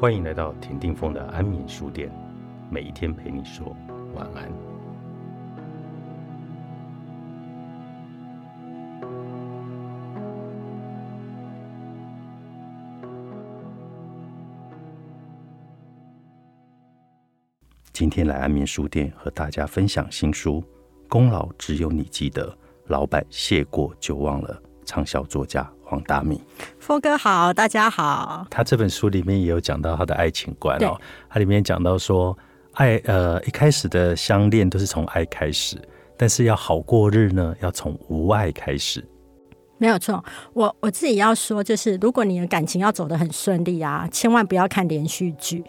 欢迎来到田定峰的安眠书店，每一天陪你说晚安。今天来安眠书店和大家分享新书《功劳只有你记得》，老板谢过就忘了，畅销作家黄大米。峰哥好，大家好。他这本书里面也有讲到他的爱情观哦，他里面讲到说，爱呃一开始的相恋都是从爱开始，但是要好过日呢，要从无爱开始。没有错，我我自己要说，就是如果你的感情要走得很顺利啊，千万不要看连续剧。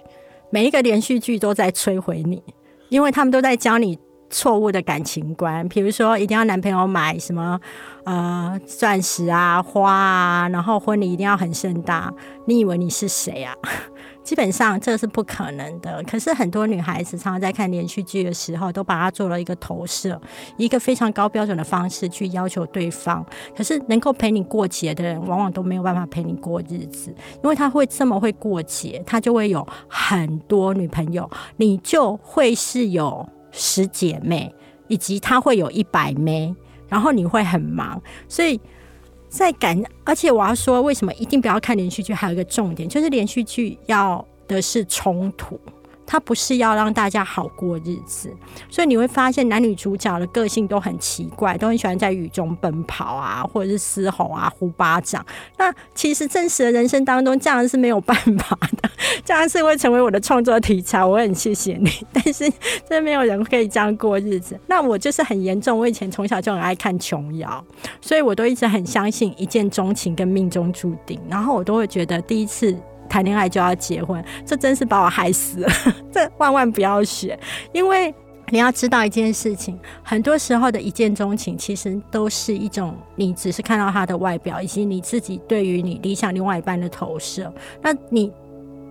每一个连续剧都在摧毁你，因为他们都在教你错误的感情观。比如说，一定要男朋友买什么呃钻石啊、花啊，然后婚礼一定要很盛大。你以为你是谁啊？基本上这是不可能的。可是很多女孩子常常在看连续剧的时候，都把它做了一个投射，一个非常高标准的方式去要求对方。可是能够陪你过节的人，往往都没有办法陪你过日子，因为他会这么会过节，他就会有很多女朋友，你就会是有十姐妹，以及他会有一百妹，然后你会很忙，所以。在感，而且我要说，为什么一定不要看连续剧？还有一个重点，就是连续剧要的是冲突。它不是要让大家好过日子，所以你会发现男女主角的个性都很奇怪，都很喜欢在雨中奔跑啊，或者是嘶吼啊、呼巴掌。那其实真实的人生当中，这样是没有办法的，这样是会成为我的创作题材。我很谢谢你，但是真没有人可以这样过日子。那我就是很严重，我以前从小就很爱看琼瑶，所以我都一直很相信一见钟情跟命中注定，然后我都会觉得第一次。谈恋爱就要结婚，这真是把我害死了。这万万不要学，因为你要知道一件事情，很多时候的一见钟情，其实都是一种你只是看到他的外表，以及你自己对于你理想另外一半的投射。那你。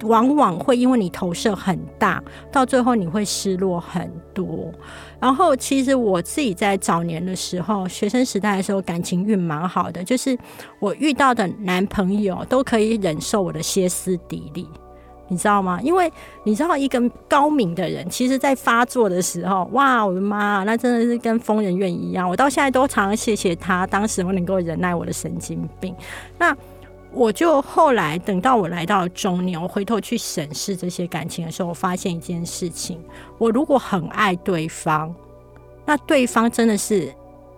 往往会因为你投射很大，到最后你会失落很多。然后，其实我自己在早年的时候，学生时代的时候，感情运蛮好的，就是我遇到的男朋友都可以忍受我的歇斯底里，你知道吗？因为你知道，一个高明的人，其实在发作的时候，哇，我的妈，那真的是跟疯人院一样。我到现在都常常谢谢他，当时我能够忍耐我的神经病。那。我就后来等到我来到中年，我回头去审视这些感情的时候，我发现一件事情：我如果很爱对方，那对方真的是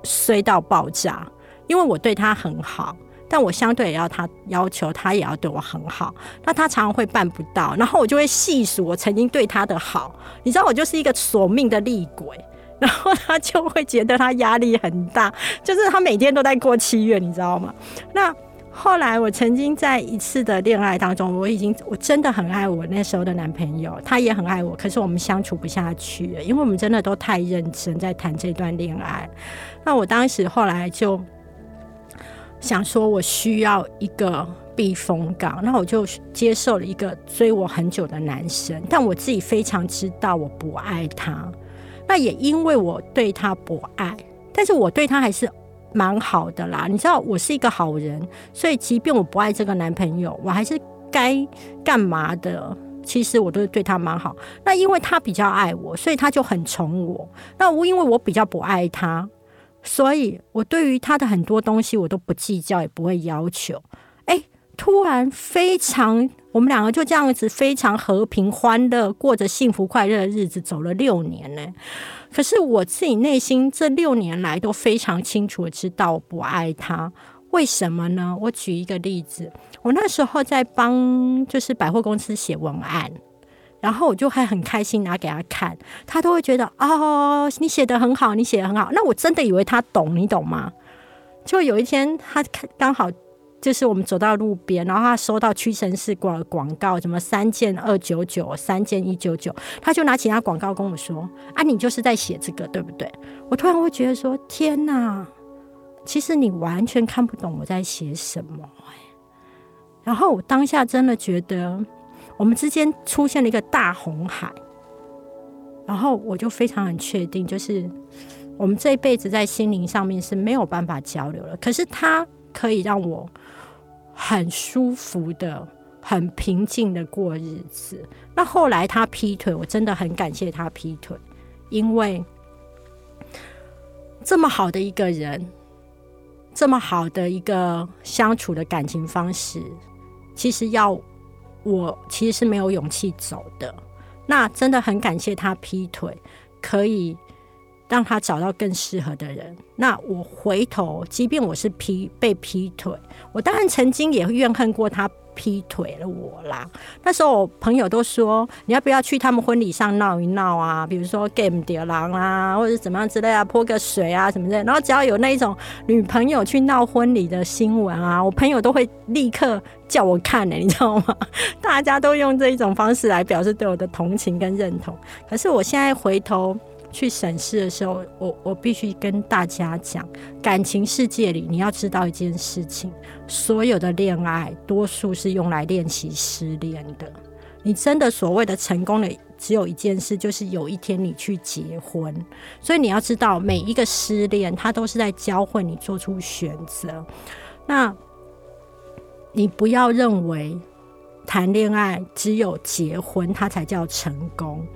衰到爆炸，因为我对他很好，但我相对也要他要求他也要对我很好，那他常常会办不到，然后我就会细数我曾经对他的好，你知道我就是一个索命的厉鬼，然后他就会觉得他压力很大，就是他每天都在过七月，你知道吗？那。后来，我曾经在一次的恋爱当中，我已经我真的很爱我那时候的男朋友，他也很爱我，可是我们相处不下去，因为我们真的都太认真在谈这段恋爱。那我当时后来就想说，我需要一个避风港，那我就接受了一个追我很久的男生，但我自己非常知道我不爱他，那也因为我对他不爱，但是我对他还是。蛮好的啦，你知道我是一个好人，所以即便我不爱这个男朋友，我还是该干嘛的？其实我都是对他蛮好。那因为他比较爱我，所以他就很宠我。那我因为我比较不爱他，所以我对于他的很多东西我都不计较，也不会要求。突然非常，我们两个就这样子非常和平、欢乐，过着幸福快乐的日子，走了六年呢。可是我自己内心这六年来都非常清楚的知道我不爱他，为什么呢？我举一个例子，我那时候在帮就是百货公司写文案，然后我就还很开心拿给他看，他都会觉得哦，你写的很好，你写的很好，那我真的以为他懂，你懂吗？就有一天他刚好。就是我们走到路边，然后他收到屈臣氏广广告，什么三件二九九，三件一九九，他就拿起那广告跟我说：“啊，你就是在写这个，对不对？”我突然会觉得说：“天哪，其实你完全看不懂我在写什么。”然后我当下真的觉得我们之间出现了一个大红海，然后我就非常很确定，就是我们这一辈子在心灵上面是没有办法交流了。可是他可以让我。很舒服的很平静的过日子。那后来他劈腿，我真的很感谢他劈腿，因为这么好的一个人，这么好的一个相处的感情方式，其实要我其实是没有勇气走的。那真的很感谢他劈腿，可以让他找到更适合的人。那我回头，即便我是劈被劈腿，我当然曾经也怨恨过他。劈腿了我啦！那时候我朋友都说，你要不要去他们婚礼上闹一闹啊？比如说 game 碟狼啊，或者怎么样之类啊，泼个水啊什么的。然后只要有那一种女朋友去闹婚礼的新闻啊，我朋友都会立刻叫我看呢，你知道吗？大家都用这一种方式来表示对我的同情跟认同。可是我现在回头。去审视的时候，我我必须跟大家讲，感情世界里你要知道一件事情：所有的恋爱多数是用来练习失恋的。你真的所谓的成功的只有一件事，就是有一天你去结婚。所以你要知道，每一个失恋，它都是在教会你做出选择。那你不要认为谈恋爱只有结婚，它才叫成功。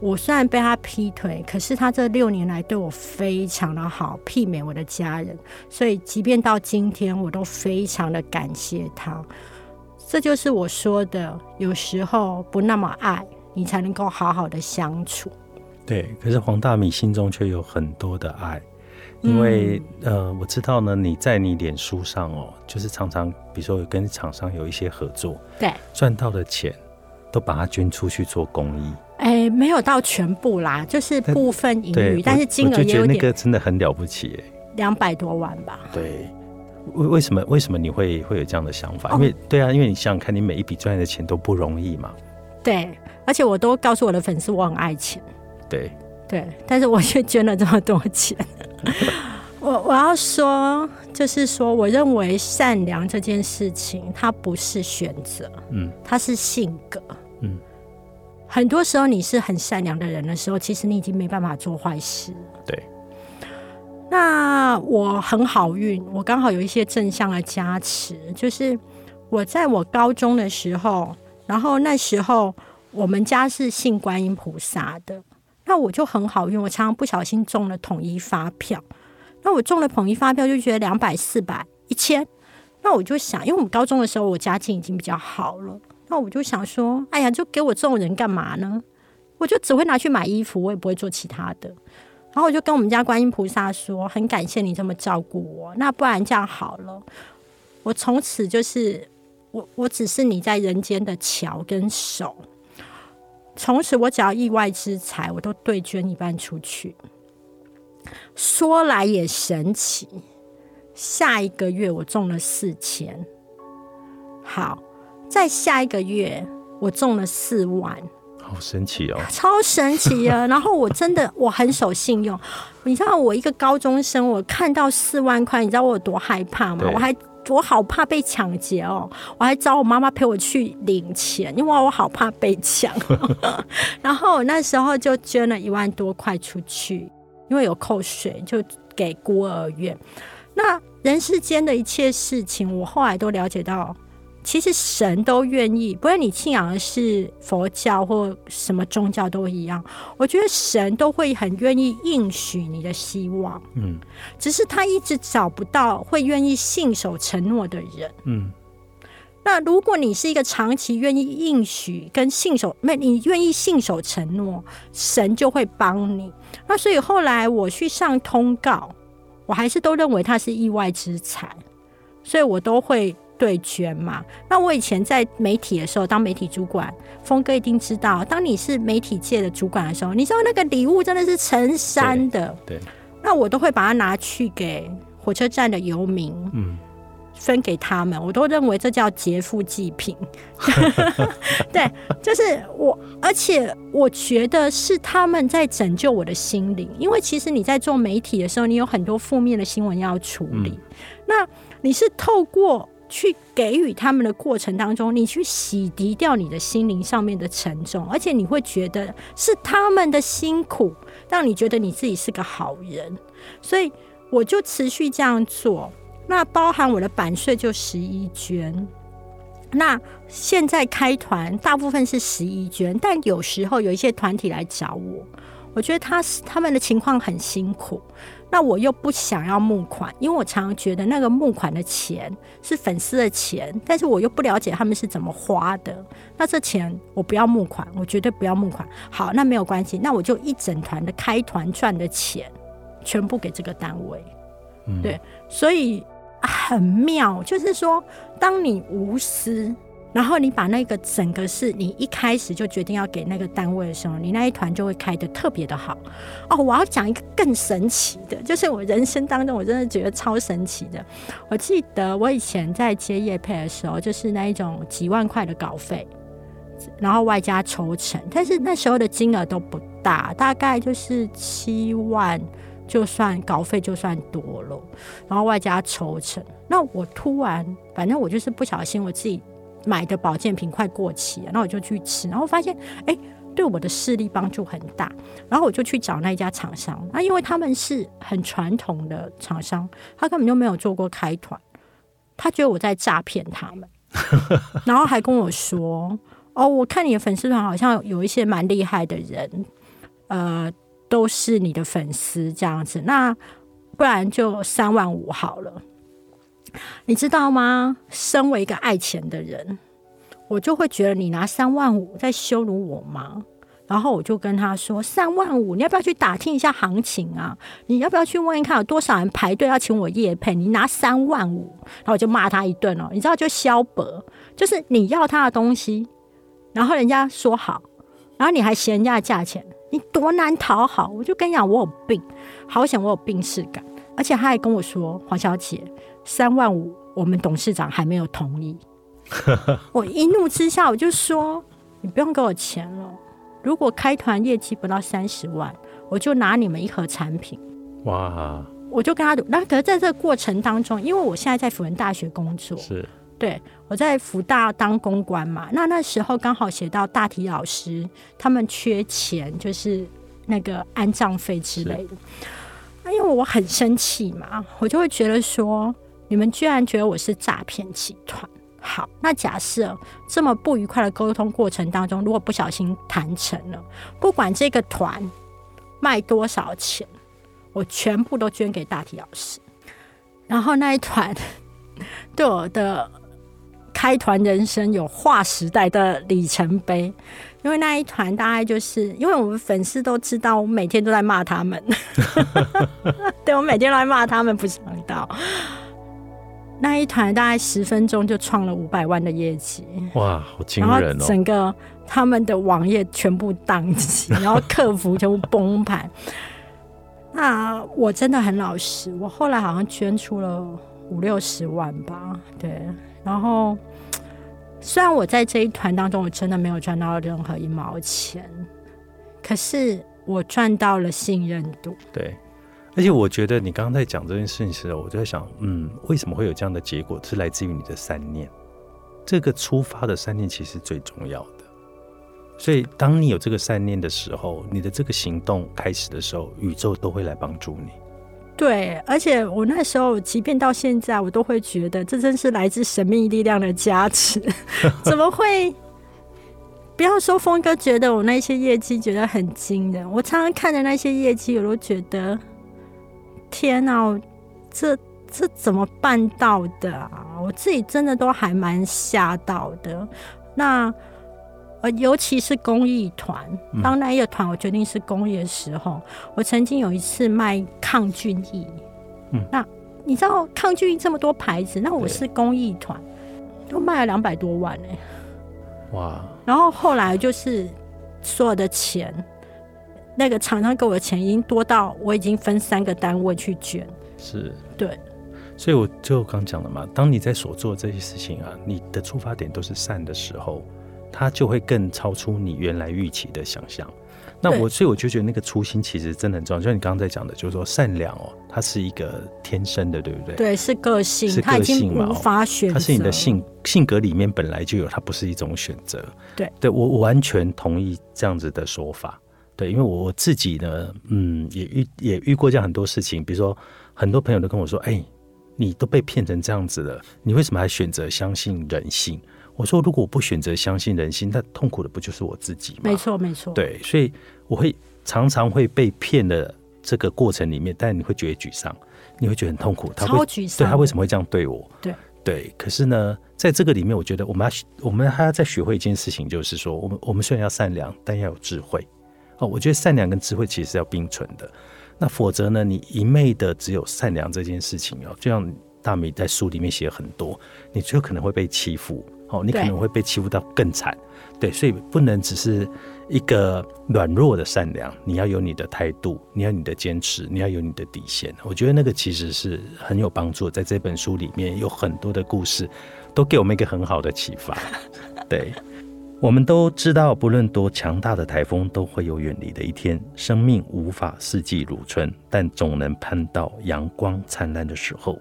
我虽然被他劈腿，可是他这六年来对我非常的好，媲美我的家人，所以即便到今天，我都非常的感谢他。这就是我说的，有时候不那么爱你，才能够好好的相处。对，可是黄大米心中却有很多的爱，因为呃，我知道呢，你在你脸书上哦，就是常常比如说跟厂商有一些合作，对，赚到的钱都把它捐出去做公益。哎，没有到全部啦，就是部分盈余，但是金额也有点。那个真的很了不起，哎，两百多万吧。对，为为什么为什么你会会有这样的想法？因为对啊，因为你想想看，你每一笔赚来的钱都不容易嘛。对，而且我都告诉我的粉丝，我很爱钱。对对，但是我却捐了这么多钱。我我要说，就是说，我认为善良这件事情，它不是选择，嗯，它是性格，嗯。很多时候，你是很善良的人的时候，其实你已经没办法做坏事。对。那我很好运，我刚好有一些正向的加持。就是我在我高中的时候，然后那时候我们家是信观音菩萨的，那我就很好运。我常常不小心中了统一发票，那我中了统一发票，就觉得两百、四百、一千。那我就想，因为我们高中的时候，我家境已经比较好了。那我就想说，哎呀，就给我这种人干嘛呢？我就只会拿去买衣服，我也不会做其他的。然后我就跟我们家观音菩萨说，很感谢你这么照顾我。那不然这样好了，我从此就是我，我只是你在人间的桥跟手。从此我只要意外之财，我都对捐一半出去。说来也神奇，下一个月我中了四千。好。在下一个月，我中了四万，好神奇哦，超神奇啊！然后我真的我很守信用，你知道我一个高中生，我看到四万块，你知道我有多害怕吗？我还我好怕被抢劫哦，我还找我妈妈陪我去领钱，因为我好怕被抢。然后那时候就捐了一万多块出去，因为有扣税，就给孤儿院。那人世间的一切事情，我后来都了解到。其实神都愿意，不论你信仰的是佛教或什么宗教都一样。我觉得神都会很愿意应许你的希望，嗯，只是他一直找不到会愿意信守承诺的人，嗯。那如果你是一个长期愿意应许跟信守，那你愿意信守承诺，神就会帮你。那所以后来我去上通告，我还是都认为他是意外之财，所以我都会。对捐嘛？那我以前在媒体的时候，当媒体主管，峰哥一定知道，当你是媒体界的主管的时候，你知道那个礼物真的是成山的。对，那我都会把它拿去给火车站的游民，嗯，分给他们。我都认为这叫劫富济贫。对，就是我，而且我觉得是他们在拯救我的心灵，因为其实你在做媒体的时候，你有很多负面的新闻要处理，那你是透过。去给予他们的过程当中，你去洗涤掉你的心灵上面的沉重，而且你会觉得是他们的辛苦让你觉得你自己是个好人，所以我就持续这样做。那包含我的版税就十一捐，那现在开团大部分是十一捐，但有时候有一些团体来找我，我觉得他是他们的情况很辛苦，那我又不想要募款，因为我常常觉得那个募款的钱是粉丝的钱，但是我又不了解他们是怎么花的，那这钱我不要募款，我绝对不要募款。好，那没有关系，那我就一整团的开团赚的钱全部给这个单位，对，所以。很妙，就是说，当你无私，然后你把那个整个是你一开始就决定要给那个单位的时候，你那一团就会开的特别的好。哦，我要讲一个更神奇的，就是我人生当中我真的觉得超神奇的。我记得我以前在接业配的时候，就是那一种几万块的稿费，然后外加抽成，但是那时候的金额都不大，大概就是七万。就算稿费就算多了，然后外加抽成，那我突然反正我就是不小心，我自己买的保健品快过期了，那我就去吃，然后发现哎，对我的视力帮助很大，然后我就去找那一家厂商，那因为他们是很传统的厂商，他根本就没有做过开团，他觉得我在诈骗他们，然后还跟我说哦，我看你的粉丝团好像有一些蛮厉害的人，呃。都是你的粉丝这样子，那不然就三万五好了，你知道吗？身为一个爱钱的人，我就会觉得你拿三万五在羞辱我吗？然后我就跟他说：三万五，你要不要去打听一下行情啊？你要不要去问一看有多少人排队要请我夜配？你拿三万五，然后我就骂他一顿哦。你知道，就消薄，就是你要他的东西，然后人家说好，然后你还嫌人家的价钱。你多难讨好，我就跟你讲，我有病，好险我有病视感，而且他还跟我说，黄小姐，三万五，我们董事长还没有同意。我一怒之下，我就说，你不用给我钱了，如果开团业绩不到三十万，我就拿你们一盒产品。哇！我就跟他赌，那可是在这个过程当中，因为我现在在辅仁大学工作，是。对，我在福大当公关嘛，那那时候刚好写到大体老师他们缺钱，就是那个安葬费之类的。那因为我很生气嘛，我就会觉得说，你们居然觉得我是诈骗集团。好，那假设这么不愉快的沟通过程当中，如果不小心谈成了，不管这个团卖多少钱，我全部都捐给大体老师。然后那一团对我的。开团人生有划时代的里程碑，因为那一团大概就是因为我们粉丝都知道，我每天都在骂他们，对我每天都在骂他们，不想到那一团大概十分钟就创了五百万的业绩，哇，好惊人哦！整个他们的网页全部宕机，然后客服全部崩盘。那我真的很老实，我后来好像捐出了五六十万吧，对，然后。虽然我在这一团当中，我真的没有赚到任何一毛钱，可是我赚到了信任度。对，而且我觉得你刚刚在讲这件事情的时候，我就在想，嗯，为什么会有这样的结果？是来自于你的三念，这个出发的三念其实最重要的。所以，当你有这个三念的时候，你的这个行动开始的时候，宇宙都会来帮助你。对，而且我那时候，即便到现在，我都会觉得这真是来自神秘力量的加持。怎么会？不要说峰哥觉得我那些业绩觉得很惊人，我常常看着那些业绩，我都觉得天哪，这这怎么办到的啊？我自己真的都还蛮吓到的。那。呃，尤其是公益团，当那一个团我决定是公益的时候，我曾经有一次卖抗菌液。嗯，那你知道抗菌液这么多牌子，那我是公益团，都卖了两百多万哎。哇！然后后来就是所有的钱，那个厂商给我的钱已经多到我已经分三个单位去捐。是，对。所以我就刚讲了嘛，当你在所做这些事情啊，你的出发点都是善的时候。它就会更超出你原来预期的想象。那我所以我就觉得那个初心其实真的很重要。就像你刚刚在讲的，就是说善良哦，它是一个天生的，对不对？对，是个性，是个性嘛，无法选。它是你的性性格里面本来就有，它不是一种选择。对，对我我完全同意这样子的说法。对，因为我自己呢，嗯，也遇也遇过这样很多事情。比如说，很多朋友都跟我说：“哎，你都被骗成这样子了，你为什么还选择相信人性？”我说，如果我不选择相信人性，那痛苦的不就是我自己吗？没错，没错。对，所以我会常常会被骗的这个过程里面，但你会觉得沮丧，你会觉得很痛苦。他会超沮丧。对他为什么会这样对我？对对。可是呢，在这个里面，我觉得我们要我们还要再学会一件事情，就是说，我们我们虽然要善良，但要有智慧。哦，我觉得善良跟智慧其实是要并存的。那否则呢，你一昧的只有善良这件事情哦，就像大米在书里面写很多，你最后可能会被欺负。哦，你可能会被欺负到更惨，对，所以不能只是一个软弱的善良，你要有你的态度，你要你的坚持，你要有你的底线。我觉得那个其实是很有帮助，在这本书里面有很多的故事，都给我们一个很好的启发。对，我们都知道，不论多强大的台风，都会有远离的一天。生命无法四季如春，但总能盼到阳光灿烂的时候。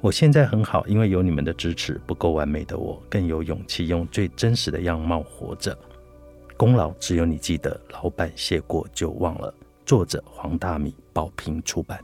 我现在很好，因为有你们的支持。不够完美的我，更有勇气用最真实的样貌活着。功劳只有你记得，老板谢过就忘了。作者黄大米，宝瓶出版。